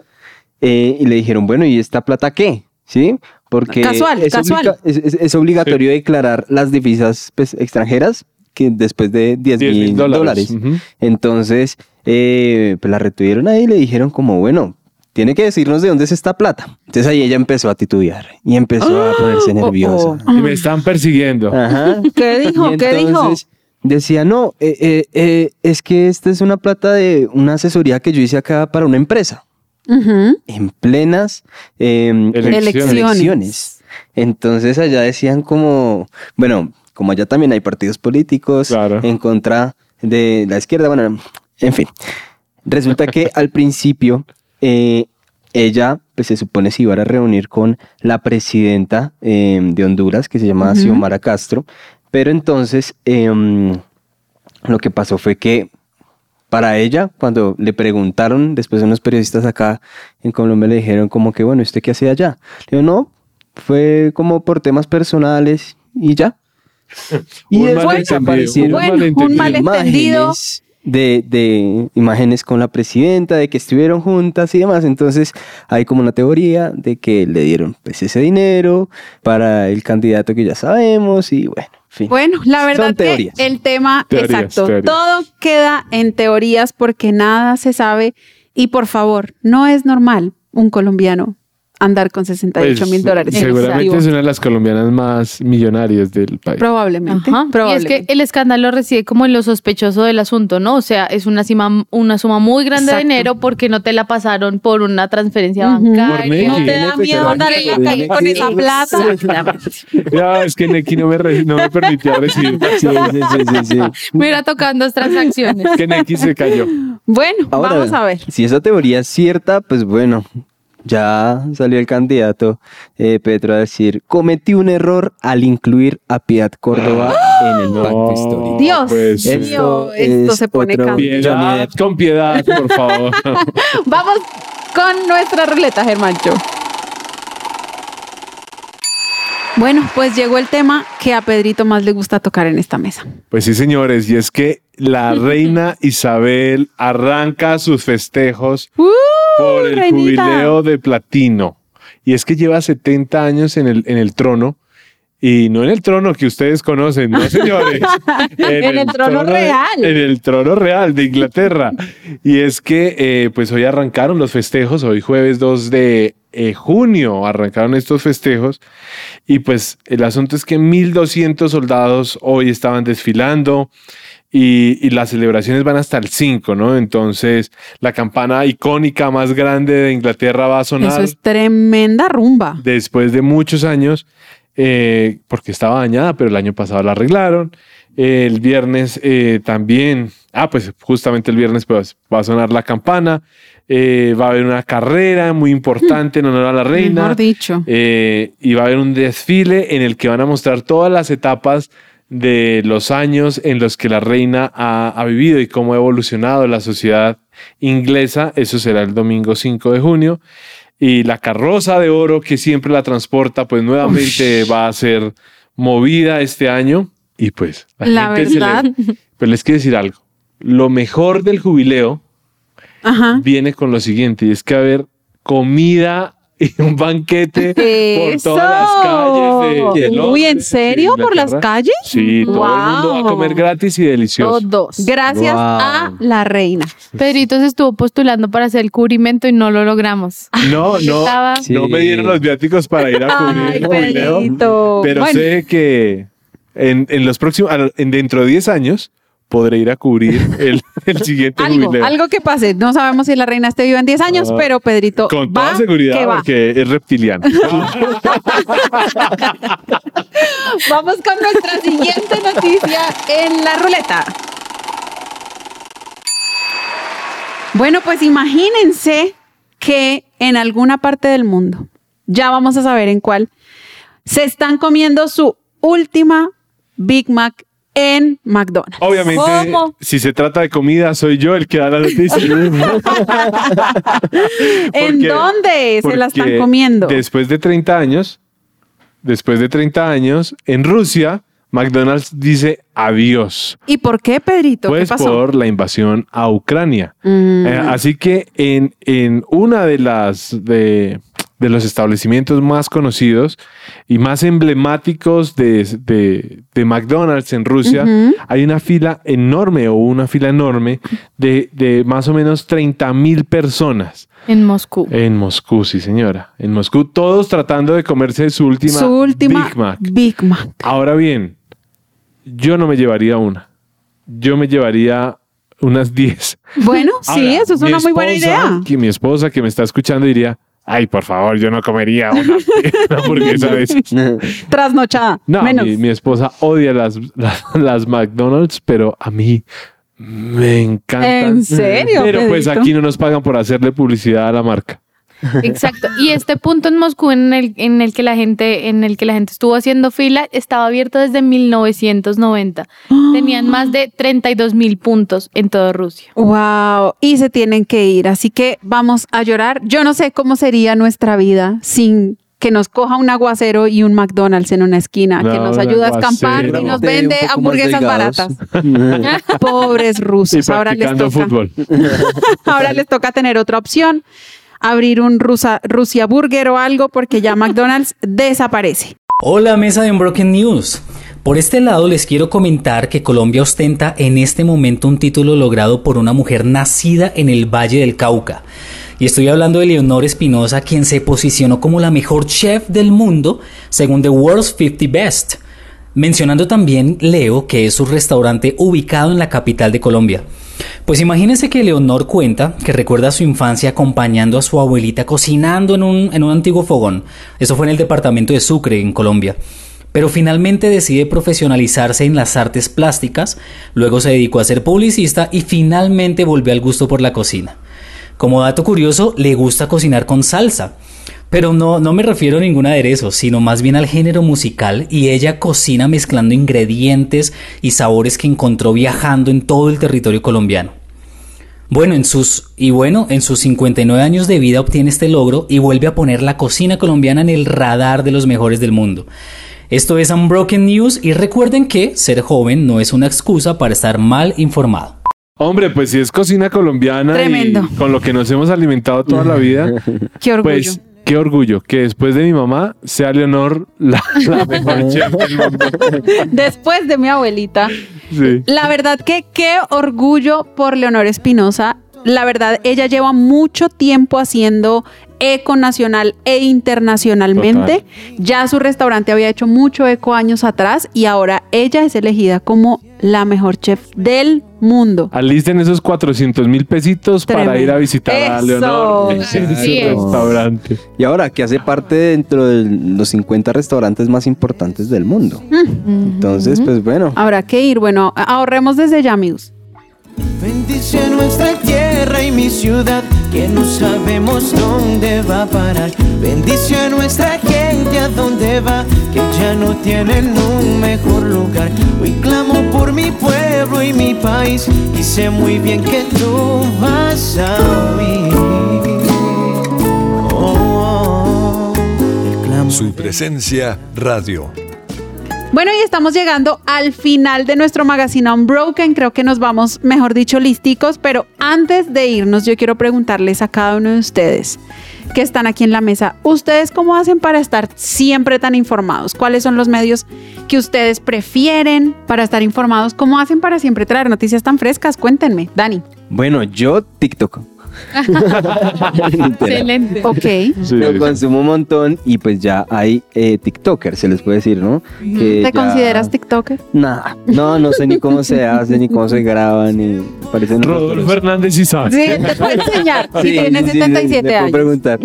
Eh, y le dijeron, bueno, ¿y esta plata qué? ¿Sí? Porque Casual, es, casual. obliga- es- es- es obligatorio declarar las divisas pues, extranjeras que después de 10 10 mil dólares. Entonces, eh, pues la retuvieron ahí y le dijeron como, bueno, tiene que decirnos de dónde es esta plata. Entonces ahí ella empezó a titubear y empezó a ponerse nerviosa. oh, oh. Y me están persiguiendo. Ajá. ¿Qué dijo? Y ¿Qué dijo? Decía, no, eh, eh, eh, es que esta es una plata de una asesoría que yo hice acá para una empresa. En plenas em, Elecciones. Elecciones. Entonces allá decían como, bueno, como allá también hay partidos políticos Claro. en contra de la izquierda, bueno, en fin. Resulta que al principio eh, ella, pues se supone se iba a reunir con la presidenta eh, de Honduras, que se llama Ujú. Xiomara Castro, pero entonces em, lo que pasó fue que para ella, cuando le preguntaron, después unos periodistas acá en Colombia le dijeron como que, bueno, ¿usted qué hacía allá? Le digo, no, fue como por temas personales y ya. Y Un después malentendido, aparecieron un Bueno, un malentendido. imágenes de, de imágenes con la presidenta, de que estuvieron juntas y demás. Entonces hay como una teoría de que le dieron pues ese dinero para el candidato que ya sabemos y bueno, en fin. Bueno, la verdad que el tema, Teorías, exacto, teorías. todo queda en teorías porque nada se sabe y por favor, no es normal un colombiano andar con 68 mil Pues, dólares. en Seguramente es una de las colombianas más millonarias del país. Probablemente. Y es que el escándalo reside como en lo sospechoso del asunto, ¿no? O sea, es una suma, una suma muy grande Exacto. de dinero porque no te la pasaron por una transferencia bancaria. ¿No te da miedo andar en la calle con esa plata? Ya, es que Neki no me, re- no me permitió recibir. Sí, sí, sí, sí, sí. Me hubiera tocado dos transacciones. Que Neki se cayó. Bueno, Ahora, vamos a ver. Si esa teoría es cierta, pues bueno, ya salió el candidato eh, Petro a decir, cometí un error al incluir a Piedad Córdoba en el pacto histórico. Dios pues, mío, esto esto es se pone otro-. Piedad, con piedad, por favor. Vamos con nuestra ruleta, Germancho. Bueno, pues llegó el tema que a Pedrito más le gusta tocar en esta mesa. Pues sí, señores, y es que la reina Isabel arranca sus festejos ¡Uh, por el reinita! jubileo de platino. Y es que lleva 70 años en el, en el trono. Y no en el trono que ustedes conocen, no señores. En el trono real. En el trono real de Inglaterra. Y es que eh, pues hoy arrancaron los festejos, hoy jueves 2 de eh, junio arrancaron estos festejos. Y pues el asunto es que 1.200 soldados hoy estaban desfilando. Y, y las celebraciones van hasta el 5, ¿no? Entonces, la campana icónica más grande de Inglaterra va a sonar Eso es tremenda rumba. después de muchos años, eh, porque estaba dañada, pero el año pasado la arreglaron. Eh, el viernes eh, también, ah, pues justamente el viernes pues, va a sonar la campana. Eh, va a haber una carrera muy importante en honor a la reina. Mejor dicho. Y va a haber un desfile en el que van a mostrar todas las etapas de los años en los que la reina ha, ha vivido y cómo ha evolucionado la sociedad inglesa. Eso será el domingo 5 de junio. Y la carroza de oro que siempre la transporta, pues nuevamente va a ser movida este año. Y pues La le- verdad. pero les quiero decir algo. Lo mejor del jubileo Ajá. viene con lo siguiente, y es que va a haber comida y un banquete por todas las calles de, de Uy, Londres ¿en serio? ¿Por las calles? Sí, todo el mundo va a comer gratis y delicioso. Todos. Gracias Wow. a la reina. Pedrito se estuvo postulando para hacer el cubrimento y no lo logramos. No, no, Estaba- Sí. no me dieron los viáticos para ir a cubrir Ay, el Pedrito. pero Bueno, sé que en, en los próximos, en dentro de 10 años podré ir a cubrir el, el siguiente algo, jubileo. algo que pase. No sabemos si la reina esté viva en 10 años, Ah, pero Pedrito Con va toda seguridad, que va. porque es reptiliano. Vamos con nuestra siguiente noticia en la ruleta. Bueno, pues imagínense que en alguna parte del mundo, ya vamos a saber en cuál, se están comiendo su última Big Mac en McDonald's. Obviamente, ¿Cómo? si se trata de comida, soy yo el que da la noticia. ¿En dónde se la están comiendo? Después de 30 años, después de 30 años, en Rusia, McDonald's dice adiós. ¿Y por qué, Pedrito? Pues ¿Qué pasó? por la invasión a Ucrania. Mm. Eh, así que en, en una de las de, de los establecimientos más conocidos y más emblemáticos de, de- de McDonald's en Rusia, hay una fila enorme o una fila enorme de, de más o menos 30 mil personas En Moscú. en Moscú, sí señora. En Moscú, todos tratando de comerse su última, Su última Big Mac. Big Mac. Ahora bien, yo no me llevaría una. Yo me llevaría unas 10. Bueno, sí, eso es una muy buena idea. Que mi esposa que me está escuchando diría, Ay, por favor, yo no comería una, una hamburguesa de esas. Trasnochada. No, menos. mi, mi esposa odia las, las, las McDonald's, pero a mí me encantan. ¿En serio, Pero pues aquí no nos pagan por hacerle publicidad a la marca. Exacto. Y este punto en Moscú en el, en el que la gente, en el que la gente estuvo haciendo fila, estaba abierto desde 1990. Tenían más de 32 mil puntos en toda Rusia. Wow, y se tienen que ir, así que vamos a llorar. Yo no sé cómo sería nuestra vida sin que nos coja un aguacero y un McDonald's en una esquina, que No, nos ayuda a escampar y nos vende hamburguesas baratas. Pobres Y rusos, ahora les toca. fútbol. Ahora les toca tener otra opción, abrir un Rusa, Rusia Burger o algo porque ya McDonald's desaparece. Hola mesa de Unbroken News. Por este lado les quiero comentar que Colombia ostenta en este momento un título logrado por una mujer nacida en el Valle del Cauca. Y estoy hablando de Leonor Espinosa, quien se posicionó como la mejor chef del mundo según The World's 50 Best. Mencionando también Leo, que es su restaurante ubicado en la capital de Colombia. Pues imagínense que Leonor cuenta que recuerda su infancia acompañando a su abuelita cocinando en un, en un antiguo fogón. Eso fue en el departamento de Sucre, en Colombia. Pero finalmente decide profesionalizarse en las artes plásticas, luego se dedicó a ser publicista y finalmente volvió al gusto por la cocina. Como dato curioso, le gusta cocinar con salsa. Pero no, no me refiero a ningún aderezo, sino más bien al género musical y ella cocina mezclando ingredientes y sabores que encontró viajando en todo el territorio colombiano. Bueno, en sus y bueno, en sus 59 años de vida obtiene este logro y vuelve a poner la cocina colombiana en el radar de los mejores del mundo. Esto es Unbroken News y recuerden que ser joven no es una excusa para estar mal informado. Hombre, pues si es cocina colombiana Tremendo. y con lo que nos hemos alimentado toda la vida, Qué orgullo. pues qué orgullo que después de mi mamá sea Leonor la, la mejor chef del mundo. Después de mi abuelita. Sí. La verdad que qué orgullo por Leonor Espinosa. La verdad, ella lleva mucho tiempo haciendo eco nacional e internacionalmente. Ya su restaurante había hecho mucho eco años atrás y ahora ella es elegida como la mejor chef del mundo. Alisten esos 400 mil pesitos para ir a visitar a Eso. Leonor en su es. restaurante. Y ahora que hace parte dentro de los 50 restaurantes más importantes del mundo. Entonces, pues bueno. Habrá que ir. Bueno, ahorremos desde ya, amigos. Bendice nuestra tierra y mi ciudad, que no sabemos dónde va a parar. Bendice a nuestra gente a dónde va, que ya no tienen un mejor lugar. Hoy clamo por mi pueblo y mi país, y sé muy bien que tú vas a oír. Oh, el clamor Su presencia radio. Bueno, y estamos llegando al final de nuestro magazine Unbroken. Creo que nos vamos, mejor dicho, listicos. Pero antes de irnos, yo quiero preguntarles a cada uno de ustedes que están aquí en la mesa, ¿ustedes cómo hacen para estar siempre tan informados? ¿Cuáles son los medios que ustedes prefieren para estar informados? ¿Cómo hacen para siempre traer noticias tan frescas? Cuéntenme, Dani. Bueno, yo TikTok. Excelente. Ok. Sí, Lo sí. consumo un montón y pues ya hay eh, TikTokers, se les puede decir, ¿no? Que ¿Te ya- consideras TikToker? Nah, no, no sé ni cómo se hace, ni cómo se graba, ni parecen Rodolfo Hernández sí sabe. Sí, te puedo enseñar. Sí, y tiene sí, sí, 77 le puedo años. preguntar.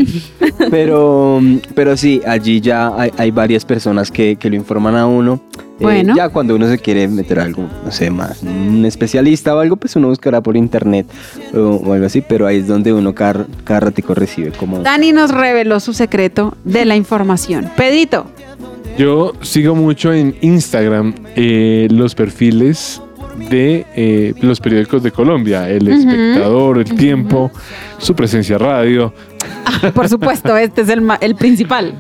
Pero, pero sí, allí ya hay, hay varias personas que, que lo informan a uno. Eh, Bueno. ya cuando uno se quiere meter algo, no sé, más, un especialista o algo, pues uno buscará por internet o, o algo así, pero ahí es donde uno cada, cada ratico recibe como... Dani nos reveló su secreto de la información. Pedrito. Yo sigo mucho en Instagram eh, los perfiles de eh, los periódicos de Colombia, El. Espectador, El Tiempo, Su Presencia Radio. Ah, por supuesto, este es el, ma- el principal.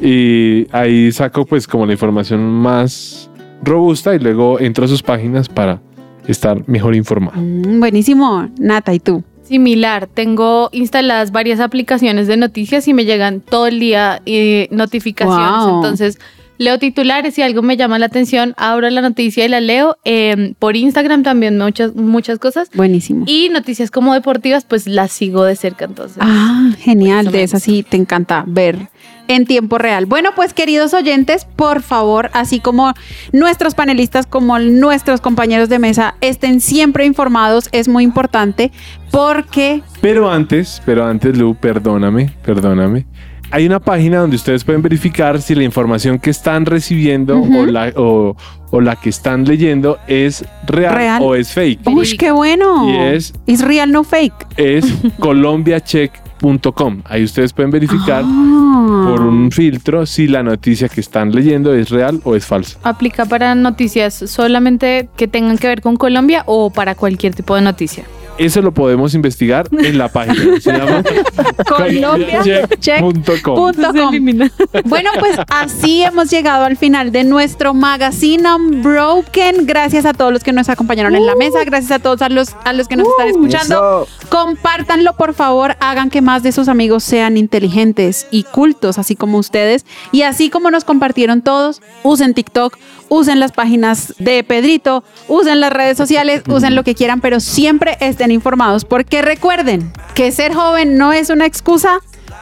Y ahí saco pues como la información más robusta y luego entro a sus páginas para estar mejor informado. Mm, buenísimo, Nata, ¿y tú? Similar, tengo instaladas varias aplicaciones de noticias y me llegan todo el día eh, notificaciones. Wow. Entonces, leo titulares y algo me llama la atención, abro la noticia y la leo. Eh, por Instagram también muchas, muchas cosas. Buenísimo. Y noticias como deportivas, pues las sigo de cerca. Entonces, Ah, genial, de esas sí te encanta ver en tiempo real. Bueno, pues queridos oyentes, por favor, así como nuestros panelistas, como nuestros compañeros de mesa, estén siempre informados, es muy importante porque... Pero antes, pero antes, Lu, perdóname, perdóname. Hay una página donde ustedes pueden verificar si la información que están recibiendo o, la, o, o la que están leyendo es real, Real. o es fake. ¡Uy, qué bueno! Y es- Es real, no fake. Es colombiacheck.com. Ahí ustedes pueden verificar Ah. por un filtro si la noticia que están leyendo es real o es falsa. ¿Aplica para noticias solamente que tengan que ver con Colombia o para cualquier tipo de noticia? Eso lo podemos investigar en la página. Se llama colombiacheck.com. Bueno, pues así hemos llegado al final de nuestro magazine Unbroken. Gracias a todos los que nos acompañaron en la mesa. Gracias a todos a los, a los que nos están escuchando. Compártanlo, por favor. Hagan que más de sus amigos sean inteligentes y cultos, así como ustedes. Y así como nos compartieron todos, usen TikTok, usen las páginas de Pedrito, usen las redes sociales, usen lo que quieran, pero siempre estén informados. Porque recuerden que ser joven no es una excusa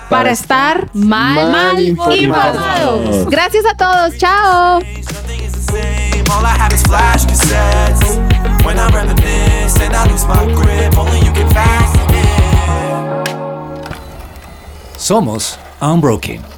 para estar mal, mal informados. Gracias a todos. Chao. Somos Unbroken.